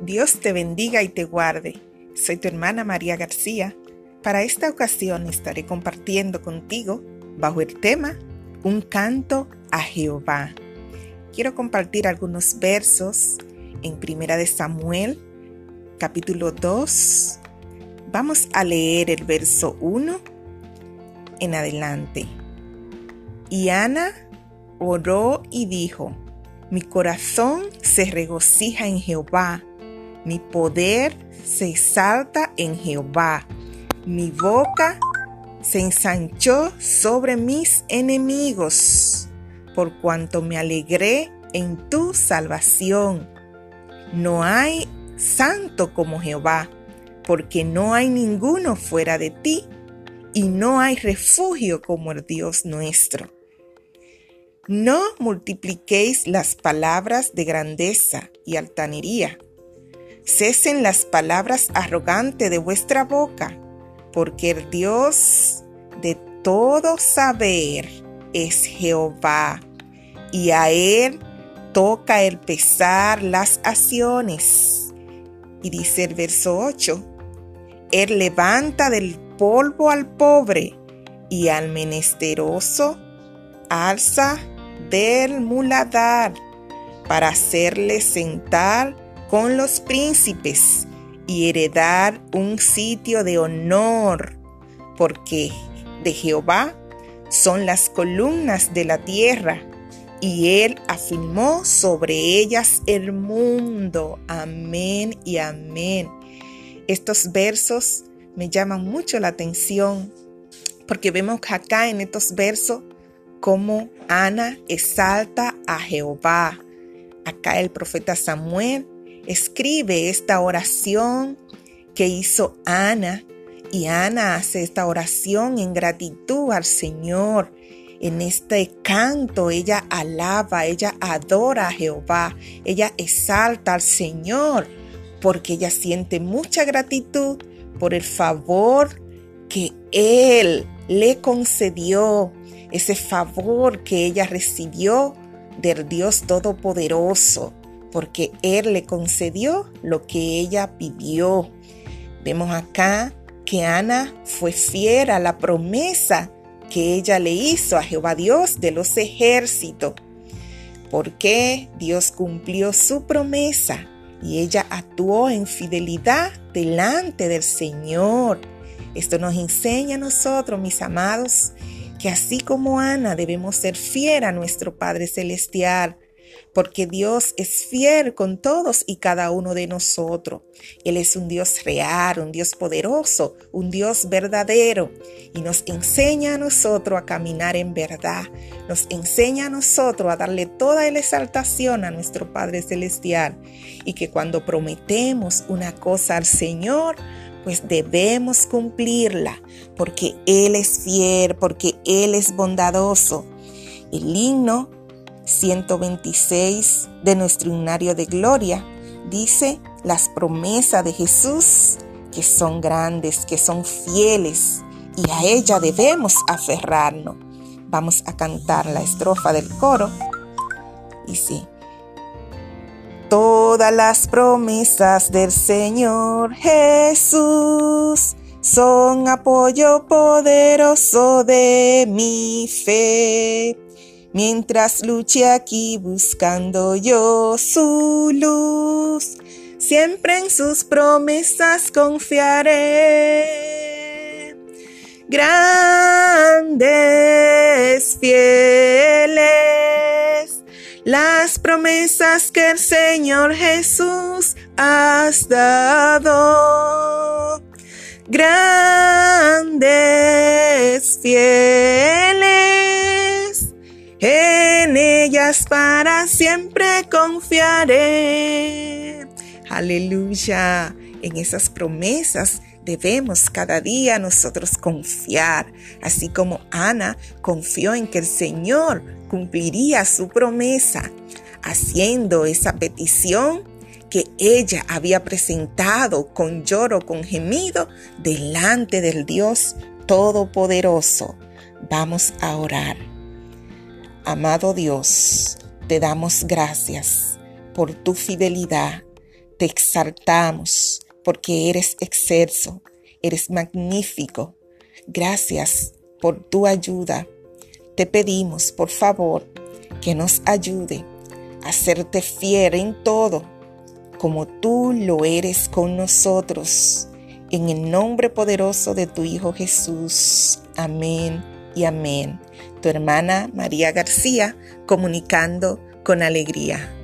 Dios te bendiga y te guarde. Soy tu hermana María García. Para esta ocasión estaré compartiendo contigo, bajo el tema, un canto a Jehová. Quiero compartir algunos versos en Primera de Samuel, capítulo 2. Vamos a leer el verso 1 en adelante. Y Ana oró y dijo, mi corazón se regocija en Jehová, mi poder se exalta en Jehová, mi boca se ensanchó sobre mis enemigos, por cuanto me alegré en tu salvación. No hay santo como Jehová, porque no hay ninguno fuera de ti, y no hay refugio como el Dios nuestro. No multipliquéis las palabras de grandeza y altanería. Cesen las palabras arrogantes de vuestra boca, porque el Dios de todo saber es Jehová, y a Él toca el pesar las acciones. Y dice el verso 8, Él levanta del polvo al pobre y al menesteroso alza del muladar para hacerle sentar con los príncipes y heredar un sitio de honor, porque de Jehová son las columnas de la tierra, y él afirmó sobre ellas el mundo. Amén y amén. Estos versos me llaman mucho la atención, porque vemos acá en estos versos cómo Ana exalta a Jehová. Acá el profeta Samuel escribe esta oración que hizo Ana y Ana hace esta oración en gratitud al Señor. En este canto ella alaba, ella adora a Jehová, ella exalta al Señor porque ella siente mucha gratitud por el favor que Él le concedió ese favor que ella recibió del Dios Todopoderoso, porque Él le concedió lo que ella pidió. Vemos acá que Ana fue fiel a la promesa que ella le hizo a Jehová Dios de los ejércitos, porque Dios cumplió su promesa y ella actuó en fidelidad delante del Señor. Esto nos enseña a nosotros, mis amados, que así como Ana debemos ser fiel a nuestro Padre Celestial, porque Dios es fiel con todos y cada uno de nosotros. Él es un Dios real, un Dios poderoso, un Dios verdadero y nos enseña a nosotros a caminar en verdad. Nos enseña a nosotros a darle toda la exaltación a nuestro Padre Celestial y que cuando prometemos una cosa al Señor, pues debemos cumplirla, porque Él es fiel, porque Él es bondadoso. El himno 126 de nuestro himnario de gloria dice las promesas de Jesús que son grandes, que son fieles, y a ella debemos aferrarnos. Vamos a cantar la estrofa del coro. Dice, Todas las promesas del Señor Jesús son apoyo poderoso de mi fe. Mientras luche aquí buscando yo su luz, siempre en sus promesas confiaré. Grandes, fieles las promesas que el Señor Jesús has dado. Grandes, fieles, para siempre confiaré. Aleluya, en esas promesas debemos cada día nosotros confiar, así como Ana confió en que el Señor cumpliría su promesa, haciendo esa petición que ella había presentado con lloro, con gemido, delante del Dios Todopoderoso. Vamos a orar. Amado Dios, te damos gracias por tu fidelidad te exaltamos porque eres excelso, eres magnífico. Gracias por tu ayuda. Te pedimos, por favor, que nos ayude a serte fiel en todo, como tú lo eres con nosotros. En el nombre poderoso de tu Hijo Jesús. Amén y amén. Tu hermana María García, comunicando con alegría.